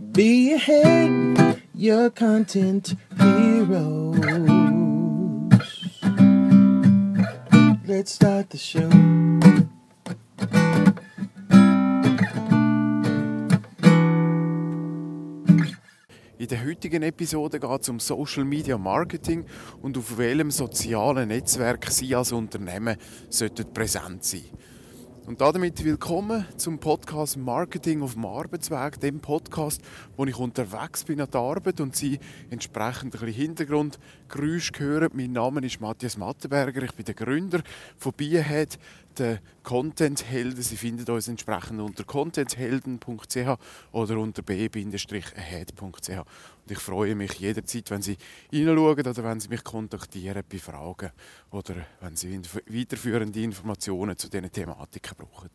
Be ahead, your content heroes. Let's start the show. In der heutigen Episode geht es um Social Media Marketing und auf welchem sozialen Netzwerk Sie als Unternehmen sollten präsent sein und damit willkommen zum Podcast Marketing auf dem Arbeitsweg, dem Podcast, wo ich unterwegs bin an der Arbeit und Sie entsprechend ein bisschen Hintergrundgeräusch hören. Mein Name ist Matthias Mattenberger, ich bin der Gründer von Bierhead, der Content-Helden. Sie finden uns entsprechend unter contenthelden.ch oder unter b-head.ch. Und ich freue mich jederzeit, wenn Sie hineinschauen oder wenn Sie mich kontaktieren bei Fragen oder wenn Sie weiterführende Informationen zu diesen Thematiken brauchen.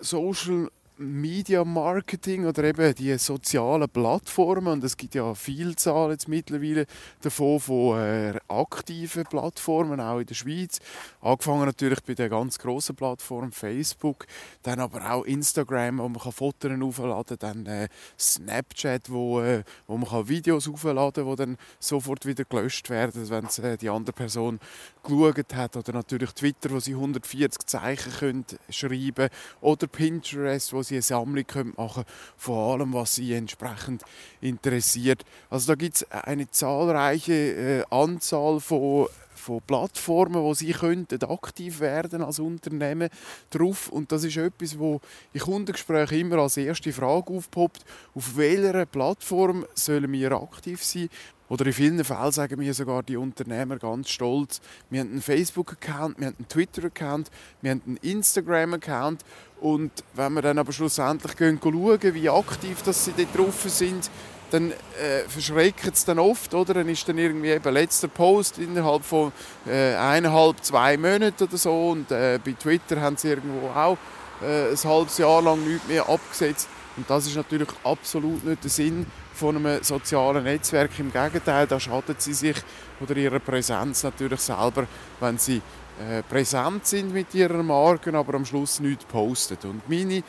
Social Media Marketing oder eben die sozialen Plattformen und es gibt ja Vielzahl jetzt mittlerweile davon von äh, aktiven Plattformen auch in der Schweiz. Angefangen natürlich bei der ganz großen Plattform Facebook dann aber auch Instagram wo man kann Fotos aufladen dann äh, Snapchat wo, äh, wo man kann Videos aufladen wo dann sofort wieder gelöscht werden wenn es die andere Person geschaut hat. Oder natürlich Twitter wo sie 140 Zeichen können schreiben. Oder Pinterest wo sie eine Sammlung machen von allem, was sie entsprechend interessiert. Also da gibt es eine zahlreiche äh, Anzahl von von Plattformen, wo sie könnten aktiv werden als Unternehmen drauf. Und das ist etwas, wo in Kundengesprächen immer als erste Frage aufpoppt: Auf welcher Plattform sollen wir aktiv sein? Oder in vielen Fällen sagen mir sogar die Unternehmer ganz stolz, wir haben einen Facebook-Account, wir haben einen Twitter-Account, wir haben einen Instagram-Account. Und wenn wir dann aber schlussendlich schauen, wie aktiv dass sie dort drauf sind, dann äh, verschreckt es dann oft, oder? Dann ist dann irgendwie eben letzter Post innerhalb von äh, eineinhalb, zwei Monaten oder so und äh, bei Twitter haben sie irgendwo auch äh, ein halbes Jahr lang nichts mehr abgesetzt und das ist natürlich absolut nicht der Sinn von einem sozialen Netzwerk. Im Gegenteil, da schadet sie sich oder ihrer Präsenz natürlich selber, wenn sie äh, präsent sind mit ihrer Marke, aber am Schluss nichts posten. Und meine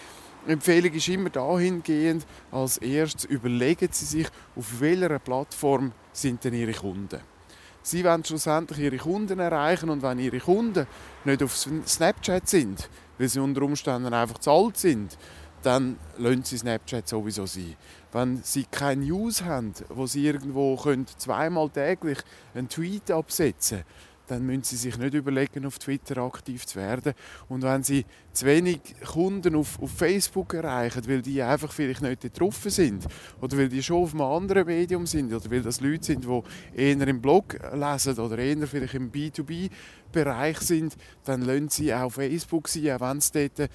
Empfehlung ist immer dahingehend, als erstes überlegen Sie sich, auf welcher Plattform sind denn Ihre Kunden. Sie wollen schlussendlich Ihre Kunden erreichen und wenn Ihre Kunden nicht auf Snapchat sind, weil sie unter Umständen einfach zu alt sind, dann lassen Sie Snapchat sowieso sein. Wenn Sie keine News haben, wo Sie irgendwo können, zweimal täglich einen Tweet absetzen können, dann müssen Sie sich nicht überlegen, auf Twitter aktiv zu werden. Und wenn Sie zu wenig Kunden auf, auf Facebook erreichen, weil die einfach vielleicht nicht getroffen sind oder weil die schon auf einem anderen Medium sind oder weil das Leute sind, die eher im Blog lesen oder eher vielleicht im B2B-Bereich sind, dann lassen Sie auch Facebook sein, auch wenn es dort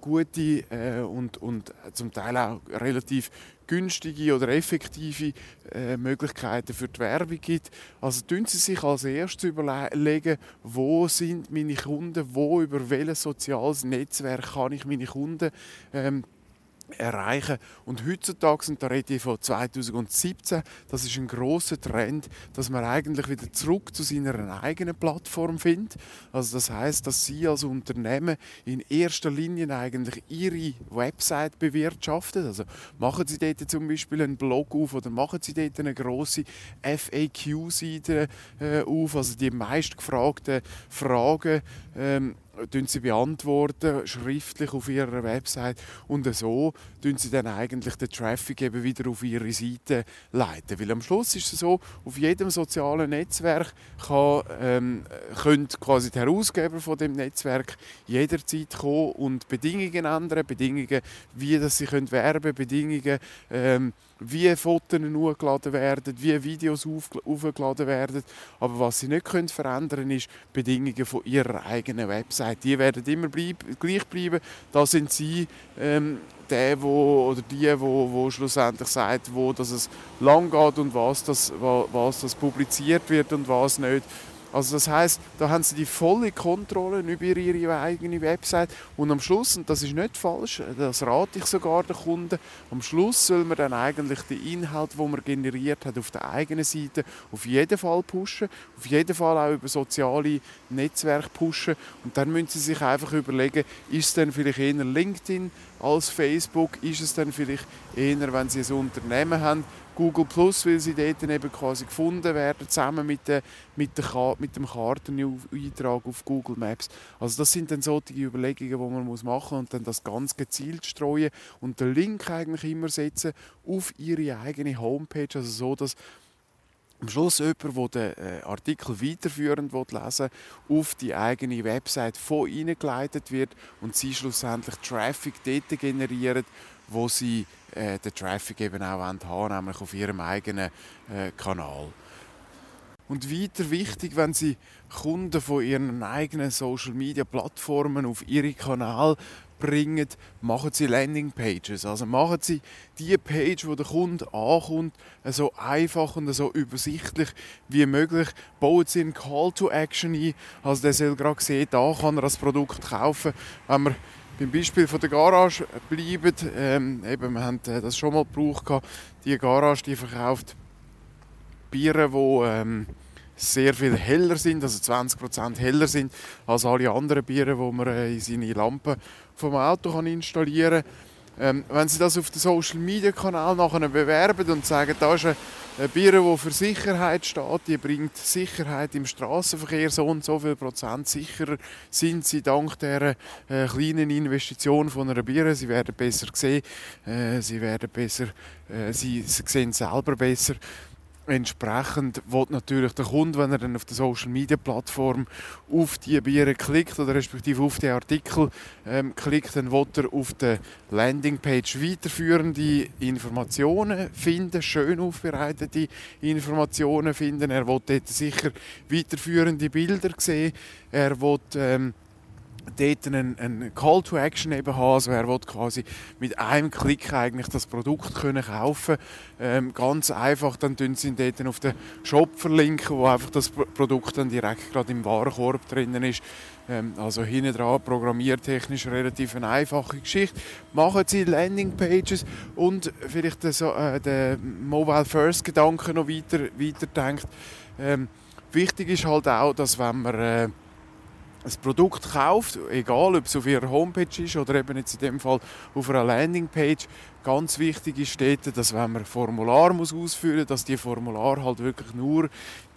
gute äh, und, und zum Teil auch relativ günstige oder effektive äh, Möglichkeiten für die Werbung gibt. Also tun Sie sich als erstes überlegen, wo sind meine Kunden, wo über welches soziales Netzwerk kann ich meine Kunden ähm, erreichen. Und heutzutage, und da rede ich von 2017, das ist ein großer Trend, dass man eigentlich wieder zurück zu seiner eigenen Plattform findet. Also das heißt, dass Sie als Unternehmen in erster Linie eigentlich Ihre Website bewirtschaften. Also machen Sie dort zum Beispiel einen Blog auf oder machen Sie dort eine große FAQ-Seite äh, auf, also die meistgefragten Fragen ähm, sie beantworten, schriftlich auf ihrer Website und so tun sie dann eigentlich den Traffic eben wieder auf ihre Seite leiten. Weil am Schluss ist es so, auf jedem sozialen Netzwerk kann, ähm, können quasi die Herausgeber von dem Netzwerk jederzeit kommen und Bedingungen ändern, Bedingungen, wie dass sie können werben, Bedingungen ähm, wie Fotos hochgeladen werden, wie Videos aufgeladen werden. Aber was sie nicht verändern können, ist Bedingungen von ihrer eigenen Website. Die werden immer bleib gleich bleiben. Da sind sie ähm, der wo, oder die, wo, wo schlussendlich sagt, wo dass es lang geht und was das, was das publiziert wird und was nicht. Also das heißt, da haben sie die volle Kontrolle über ihre eigene Website. Und am Schluss, und das ist nicht falsch, das rate ich sogar den Kunden, am Schluss soll man dann eigentlich den Inhalt, den man generiert hat, auf der eigenen Seite auf jeden Fall pushen, auf jeden Fall auch über soziale Netzwerke pushen. Und dann müssen sie sich einfach überlegen, ist es denn vielleicht eher LinkedIn als Facebook, ist es dann vielleicht eher, wenn sie ein Unternehmen haben, Google Plus, weil sie dort eben quasi gefunden werden, zusammen mit, der, mit, der, mit dem Karteneintrag auf Google Maps. Also das sind dann solche Überlegungen, die man muss machen und dann das ganz gezielt streuen und den Link eigentlich immer setzen auf ihre eigene Homepage, also so, dass am Schluss jemand, der den äh, Artikel weiterführend lesen will, auf die eigene Website von ihnen geleitet wird und sie schlussendlich Traffic dort generieren, wo sie äh, den Traffic eben auch haben wollen, nämlich auf ihrem eigenen äh, Kanal. Und weiter wichtig, wenn Sie Kunden von Ihren eigenen Social Media Plattformen auf Ihre Kanal bringen, machen Sie Landingpages. Also machen Sie die Page, wo der Kunde ankommt, so einfach und so übersichtlich wie möglich. Bauen Sie einen Call to Action ein. Also der soll gerade sehen, da kann er das Produkt kaufen. Wenn wir beim Beispiel von der Garage bleiben, ähm, eben, wir haben äh, das schon mal gebraucht. Die Garage die verkauft Biere, die ähm, sehr viel heller sind, also 20% heller sind als alle anderen Biere, die man äh, in seine Lampen vom Auto kann installieren kann. Ähm, wenn Sie das auf den Social Media Kanal nachher bewerben und sagen, da ist ein, Bier, das für Sicherheit steht, die bringt Sicherheit im Straßenverkehr so und so viel Prozent sicherer sind Sie dank dieser äh, kleinen Investition von einer Bier. Sie werden besser sehen, äh, Sie werden besser, äh, Sie sehen selber besser. Entsprechend wird natürlich der Kunde, wenn er dann auf der Social Media Plattform auf die Biere klickt oder respektive auf den Artikel ähm, klickt, dann wird er auf der Landingpage weiterführende Informationen finden, schön aufbereitete Informationen finden. Er wird dort sicher weiterführende Bilder sehen. Er wird ähm, dort einen, einen Call to Action eben haben. Also er will quasi mit einem Klick eigentlich das Produkt können kaufen. Ähm, ganz einfach, dann tun sie ihn dort auf den Shop verlinken, wo einfach das Produkt dann direkt gerade im Warenkorb drinnen ist. Ähm, also hinten dran programmiertechnisch relativ eine einfache Geschichte. Machen sie Landingpages und vielleicht den, äh, den Mobile First Gedanken noch weiter, weiter denkt. Ähm, wichtig ist halt auch, dass wenn man äh, ein Produkt kauft, egal ob es auf ihrer Homepage ist oder eben jetzt in dem Fall auf einer Landingpage, Ganz wichtig ist dort, dass wenn man Formular muss ausfüllen muss, dass die Formular halt wirklich nur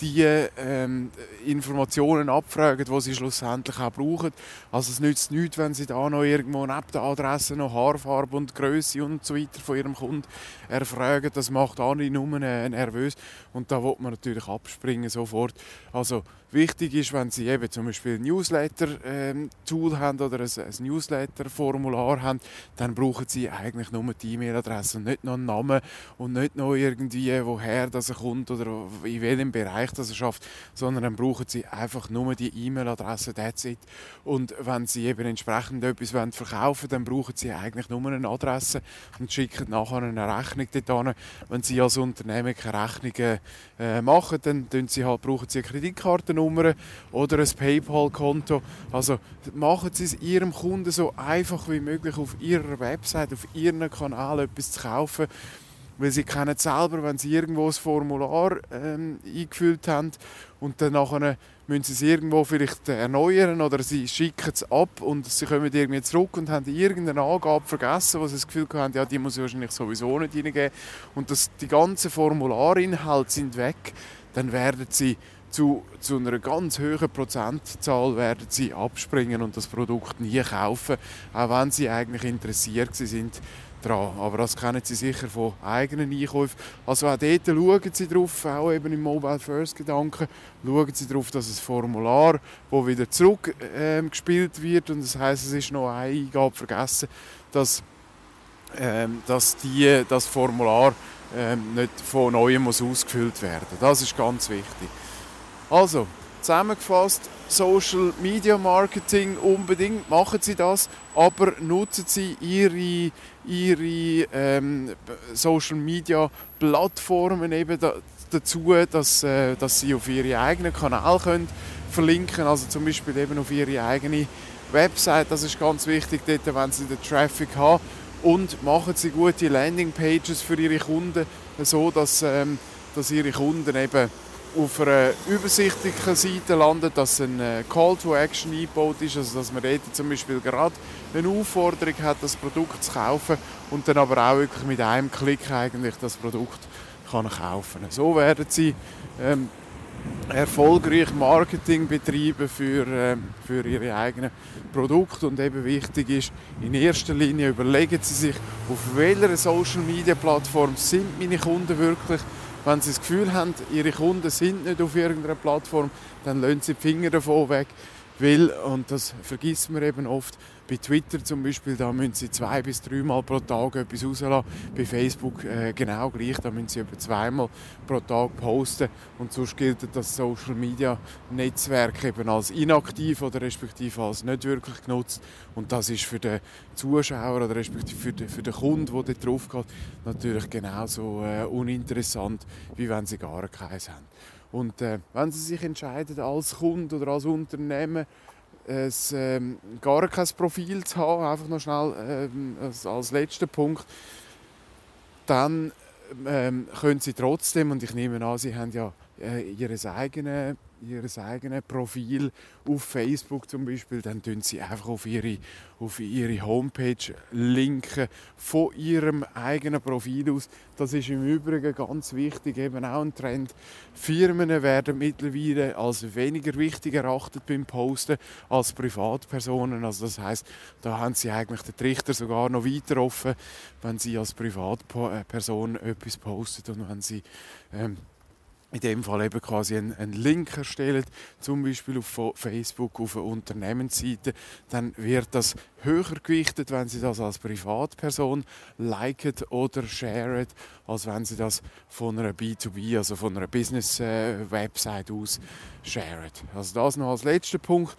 die ähm, Informationen abfragen, die sie schlussendlich auch brauchen. Also es nützt nichts, wenn sie da noch irgendwo neben der Adresse noch Haarfarbe und Größe und so weiter von ihrem Kunden erfragen. Das macht andere nur nervös und da wird man natürlich abspringen sofort. Also wichtig ist, wenn Sie eben zum Beispiel ein Newsletter-Tool ähm, haben oder ein, ein Newsletter-Formular haben, dann brauchen Sie eigentlich nur die E-Mail-Adresse und nicht noch einen Namen und nicht noch irgendwie, woher das er kommt oder in welchem Bereich das er schafft, sondern dann brauchen sie einfach nur die E-Mail-Adresse, that's it. Und wenn sie eben entsprechend etwas verkaufen wollen, dann brauchen sie eigentlich nur eine Adresse und schicken nachher eine Rechnung dorthin. Wenn sie als Unternehmen keine Rechnungen äh, machen, dann brauchen sie halt, brauchen sie eine Kreditkartennummer oder ein PayPal-Konto. Also machen sie es ihrem Kunden so einfach wie möglich auf ihrer Website, auf ihrem Kanal Kanal etwas zu kaufen, weil sie kennen selber, wenn sie irgendwo ein Formular ähm, eingefüllt haben und dann nachher müssen sie es irgendwo vielleicht erneuern oder sie schicken es ab und sie kommen irgendwie zurück und haben irgendeine Angabe vergessen, wo sie das Gefühl haben, ja, die muss ich wahrscheinlich sowieso nicht reingeben und das, die ganzen Formularinhalte sind weg, dann werden sie zu, zu einer ganz hohen Prozentzahl werden sie abspringen und das Produkt nie kaufen, auch wenn sie eigentlich interessiert sind dran. Aber das kennen Sie sicher von eigenen Einkäufen. Also auch dort schauen Sie drauf, auch eben im Mobile First Gedanken, schauen Sie darauf, dass ein Formular, das wieder zurückgespielt ähm, wird, und das heißt, es ist noch eine Eingabe vergessen, dass, ähm, dass die, das Formular ähm, nicht von neuem muss ausgefüllt werden Das ist ganz wichtig. Also, zusammengefasst, Social Media Marketing unbedingt, machen Sie das, aber nutzen Sie Ihre, Ihre ähm, Social Media Plattformen eben, da, dazu, dass, äh, dass sie auf ihre eigenen Kanäle können verlinken also zum Beispiel eben auf ihre eigene Website, das ist ganz wichtig, dort, wenn sie den Traffic haben. Und machen sie gute Landingpages für ihre Kunden, so dass, ähm, dass ihre Kunden eben auf einer übersichtlichen Seite landen, dass ein äh, Call to Action eingebaut ist, also dass man dort zum Beispiel gerade eine Aufforderung hat, das Produkt zu kaufen und dann aber auch wirklich mit einem Klick eigentlich das Produkt kann kaufen. So werden sie ähm, erfolgreich Marketing betreiben für, äh, für ihre eigenen Produkte und eben wichtig ist, in erster Linie überlegen Sie sich, auf welcher Social Media Plattform sind meine Kunden wirklich. Wenn Sie das Gefühl haben, Ihre Kunden sind nicht auf irgendeiner Plattform, dann lassen Sie die Finger davon weg, weil, und das vergisst man eben oft, bei Twitter zum Beispiel, da müssen Sie zwei bis dreimal pro Tag etwas rauslassen. Bei Facebook äh, genau gleich, da müssen Sie etwa zweimal pro Tag posten. Und sonst gilt das Social Media Netzwerk eben als inaktiv oder respektive als nicht wirklich genutzt. Und das ist für den Zuschauer oder respektive für den, für den Kunden, der dort drauf geht, natürlich genauso äh, uninteressant, wie wenn Sie gar keins haben. Und äh, wenn Sie sich entscheiden, als Kunde oder als Unternehmen ein, ähm, gar kein Profil zu haben, einfach noch schnell ähm, als, als letzter Punkt, dann ähm, können Sie trotzdem, und ich nehme an, Sie haben ja äh, Ihr eigenes ihr eigenes Profil auf Facebook zum Beispiel, dann tun sie einfach auf ihre, auf ihre Homepage linken von ihrem eigenen Profil aus. Das ist im Übrigen ganz wichtig, eben auch ein Trend. Firmen werden mittlerweile als weniger wichtig erachtet beim Posten als Privatpersonen. Also das heißt, da haben sie eigentlich den Trichter sogar noch weiter offen, wenn sie als Privatperson etwas posten und wenn sie ähm, in dem Fall eben quasi einen, einen, Link erstellen, zum Beispiel auf Facebook, auf eine Unternehmensseite, dann wird das höher gewichtet, wenn Sie das als Privatperson liken oder sharen, als wenn Sie das von einer B2B, also von einer Business-Website aus sharen. Also das noch als letzter Punkt.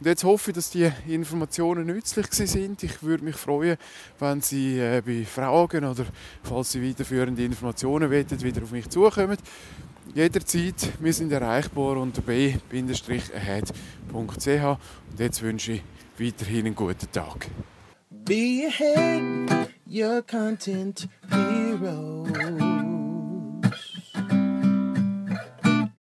Und jetzt hoffe ich, dass die Informationen nützlich sind. Ich würde mich freuen, wenn Sie äh, bei Fragen oder falls Sie weiterführende Informationen wollen, wieder auf mich zukommen jederzeit. Wir sind erreichbar unter b-ahead.ch. Und jetzt wünsche ich weiterhin einen guten Tag. Be ahead, your content hero.